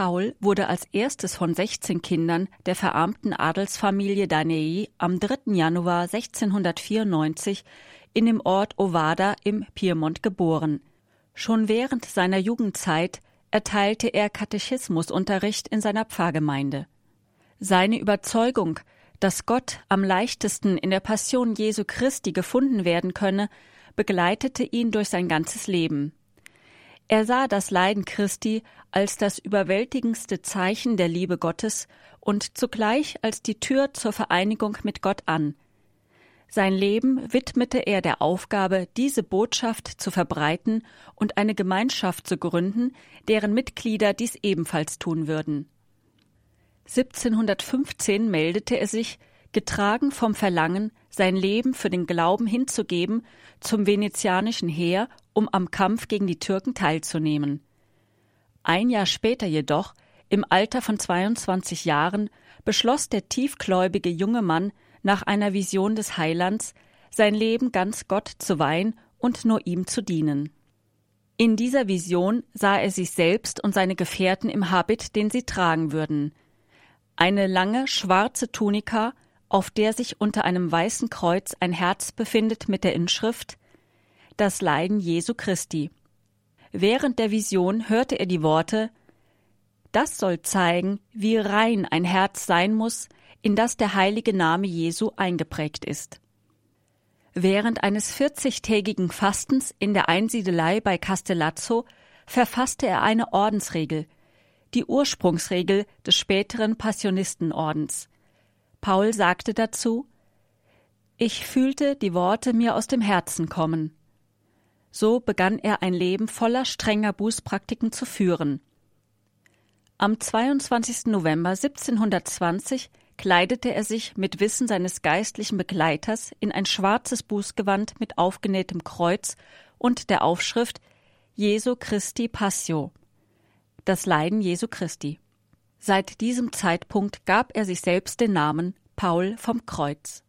Paul wurde als erstes von 16 Kindern der verarmten Adelsfamilie Danei am 3. Januar 1694 in dem Ort Ovada im Piemont geboren. Schon während seiner Jugendzeit erteilte er Katechismusunterricht in seiner Pfarrgemeinde. Seine Überzeugung, dass Gott am leichtesten in der Passion Jesu Christi gefunden werden könne, begleitete ihn durch sein ganzes Leben. Er sah das Leiden Christi als das überwältigendste Zeichen der Liebe Gottes und zugleich als die Tür zur Vereinigung mit Gott an. Sein Leben widmete er der Aufgabe, diese Botschaft zu verbreiten und eine Gemeinschaft zu gründen, deren Mitglieder dies ebenfalls tun würden. 1715 meldete er sich, getragen vom Verlangen, sein Leben für den Glauben hinzugeben, zum venezianischen Heer, um am Kampf gegen die Türken teilzunehmen. Ein Jahr später jedoch, im Alter von 22 Jahren, beschloss der tiefgläubige junge Mann nach einer Vision des Heilands, sein Leben ganz Gott zu weihen und nur ihm zu dienen. In dieser Vision sah er sich selbst und seine Gefährten im Habit, den sie tragen würden. Eine lange schwarze Tunika, auf der sich unter einem weißen Kreuz ein Herz befindet mit der Inschrift Das Leiden Jesu Christi. Während der Vision hörte er die Worte Das soll zeigen, wie rein ein Herz sein muss, in das der heilige Name Jesu eingeprägt ist. Während eines vierzigtägigen Fastens in der Einsiedelei bei Castellazzo verfasste er eine Ordensregel, die Ursprungsregel des späteren Passionistenordens. Paul sagte dazu Ich fühlte die Worte mir aus dem Herzen kommen. So begann er ein Leben voller strenger Bußpraktiken zu führen. Am 22. November 1720 kleidete er sich mit Wissen seines geistlichen Begleiters in ein schwarzes Bußgewand mit aufgenähtem Kreuz und der Aufschrift Jesu Christi Passio. Das Leiden Jesu Christi. Seit diesem Zeitpunkt gab er sich selbst den Namen Paul vom Kreuz.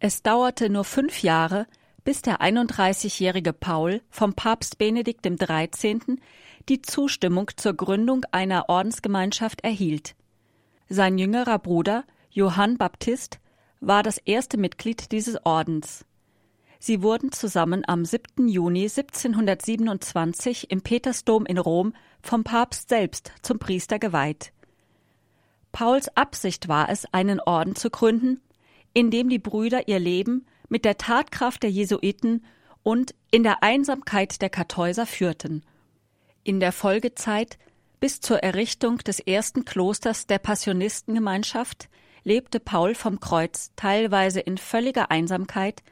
Es dauerte nur fünf Jahre, bis der 31-jährige Paul vom Papst Benedikt XIII. die Zustimmung zur Gründung einer Ordensgemeinschaft erhielt. Sein jüngerer Bruder Johann Baptist war das erste Mitglied dieses Ordens. Sie wurden zusammen am 7. Juni 1727 im Petersdom in Rom vom Papst selbst zum Priester geweiht. Pauls Absicht war es, einen Orden zu gründen, in dem die Brüder ihr Leben mit der Tatkraft der Jesuiten und in der Einsamkeit der Kartäuser führten. In der Folgezeit bis zur Errichtung des ersten Klosters der Passionistengemeinschaft lebte Paul vom Kreuz teilweise in völliger Einsamkeit,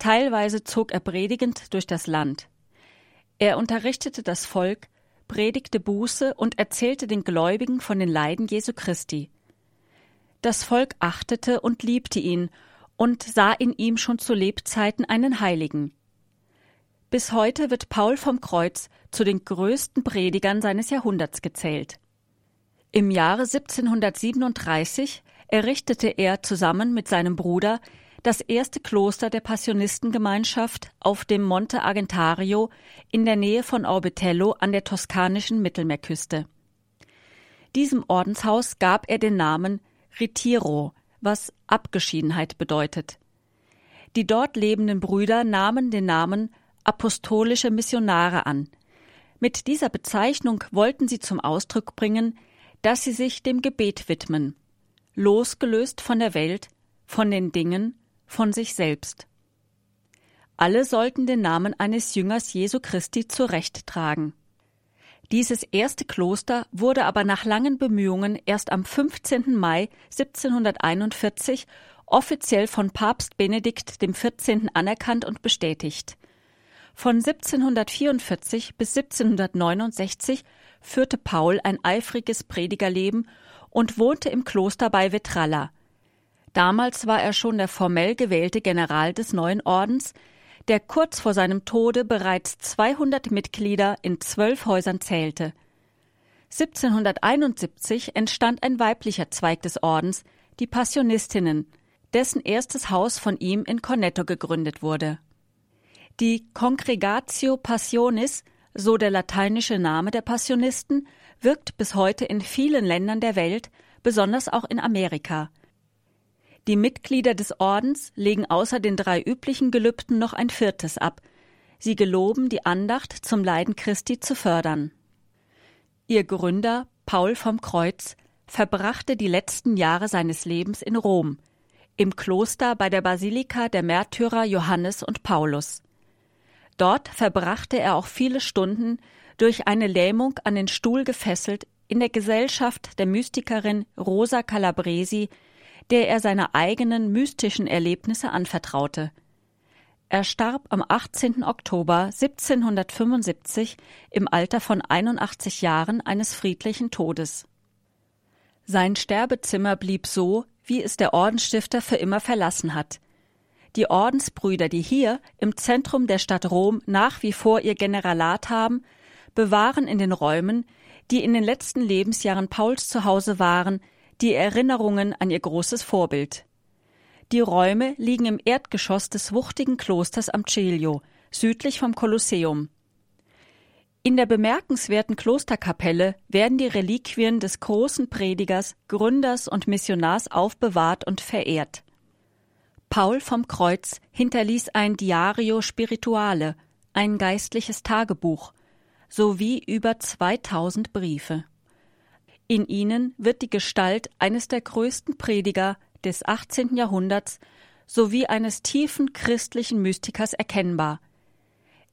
teilweise zog er predigend durch das Land. Er unterrichtete das Volk, predigte Buße und erzählte den Gläubigen von den Leiden Jesu Christi. Das Volk achtete und liebte ihn und sah in ihm schon zu Lebzeiten einen Heiligen. Bis heute wird Paul vom Kreuz zu den größten Predigern seines Jahrhunderts gezählt. Im Jahre 1737 errichtete er zusammen mit seinem Bruder das erste Kloster der Passionistengemeinschaft auf dem Monte Argentario in der Nähe von Orbetello an der toskanischen Mittelmeerküste. Diesem Ordenshaus gab er den Namen Ritiro, was Abgeschiedenheit bedeutet. Die dort lebenden Brüder nahmen den Namen apostolische Missionare an. Mit dieser Bezeichnung wollten sie zum Ausdruck bringen, dass sie sich dem Gebet widmen, losgelöst von der Welt, von den Dingen, von sich selbst. Alle sollten den Namen eines Jüngers Jesu Christi zurecht tragen. Dieses erste Kloster wurde aber nach langen Bemühungen erst am 15. Mai 1741 offiziell von Papst Benedikt XIV. anerkannt und bestätigt. Von 1744 bis 1769 führte Paul ein eifriges Predigerleben und wohnte im Kloster bei Vetralla. Damals war er schon der formell gewählte General des neuen Ordens, der kurz vor seinem Tode bereits 200 Mitglieder in zwölf Häusern zählte. 1771 entstand ein weiblicher Zweig des Ordens, die Passionistinnen, dessen erstes Haus von ihm in Cornetto gegründet wurde. Die Congregatio Passionis, so der lateinische Name der Passionisten, wirkt bis heute in vielen Ländern der Welt, besonders auch in Amerika. Die Mitglieder des Ordens legen außer den drei üblichen Gelübden noch ein viertes ab. Sie geloben, die Andacht zum Leiden Christi zu fördern. Ihr Gründer, Paul vom Kreuz, verbrachte die letzten Jahre seines Lebens in Rom, im Kloster bei der Basilika der Märtyrer Johannes und Paulus. Dort verbrachte er auch viele Stunden durch eine Lähmung an den Stuhl gefesselt in der Gesellschaft der Mystikerin Rosa Calabresi, der er seine eigenen mystischen Erlebnisse anvertraute. Er starb am 18. Oktober 1775 im Alter von 81 Jahren eines friedlichen Todes. Sein Sterbezimmer blieb so, wie es der Ordensstifter für immer verlassen hat. Die Ordensbrüder, die hier im Zentrum der Stadt Rom nach wie vor ihr Generalat haben, bewahren in den Räumen, die in den letzten Lebensjahren Pauls zu Hause waren, die Erinnerungen an ihr großes Vorbild. Die Räume liegen im Erdgeschoss des wuchtigen Klosters am Celio, südlich vom Kolosseum. In der bemerkenswerten Klosterkapelle werden die Reliquien des großen Predigers, Gründers und Missionars aufbewahrt und verehrt. Paul vom Kreuz hinterließ ein Diario Spirituale, ein geistliches Tagebuch, sowie über 2000 Briefe. In ihnen wird die Gestalt eines der größten Prediger des 18. Jahrhunderts sowie eines tiefen christlichen Mystikers erkennbar –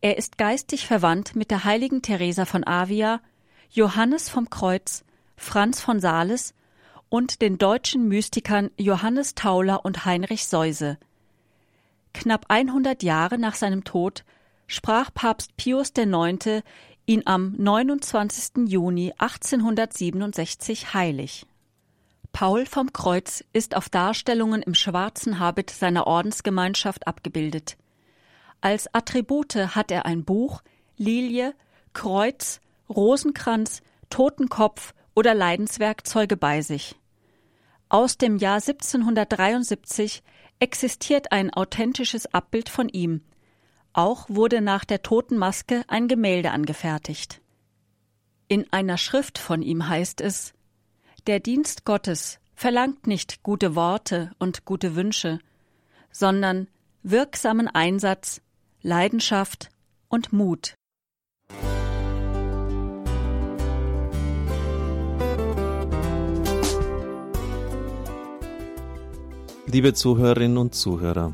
er ist geistig verwandt mit der heiligen Teresa von Avia, Johannes vom Kreuz, Franz von Sales und den deutschen Mystikern Johannes Tauler und Heinrich Seuse. Knapp 100 Jahre nach seinem Tod sprach Papst Pius IX. Ihn am 29. Juni 1867 heilig. Paul vom Kreuz ist auf Darstellungen im schwarzen Habit seiner Ordensgemeinschaft abgebildet. Als Attribute hat er ein Buch, Lilie, Kreuz, Rosenkranz, Totenkopf oder Leidenswerkzeuge bei sich. Aus dem Jahr 1773 existiert ein authentisches Abbild von ihm. Auch wurde nach der Totenmaske ein Gemälde angefertigt. In einer Schrift von ihm heißt es Der Dienst Gottes verlangt nicht gute Worte und gute Wünsche, sondern wirksamen Einsatz Leidenschaft und Mut. Liebe Zuhörerinnen und Zuhörer,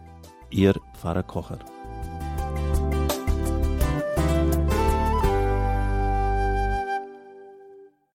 Ihr Pfarrer Kocher.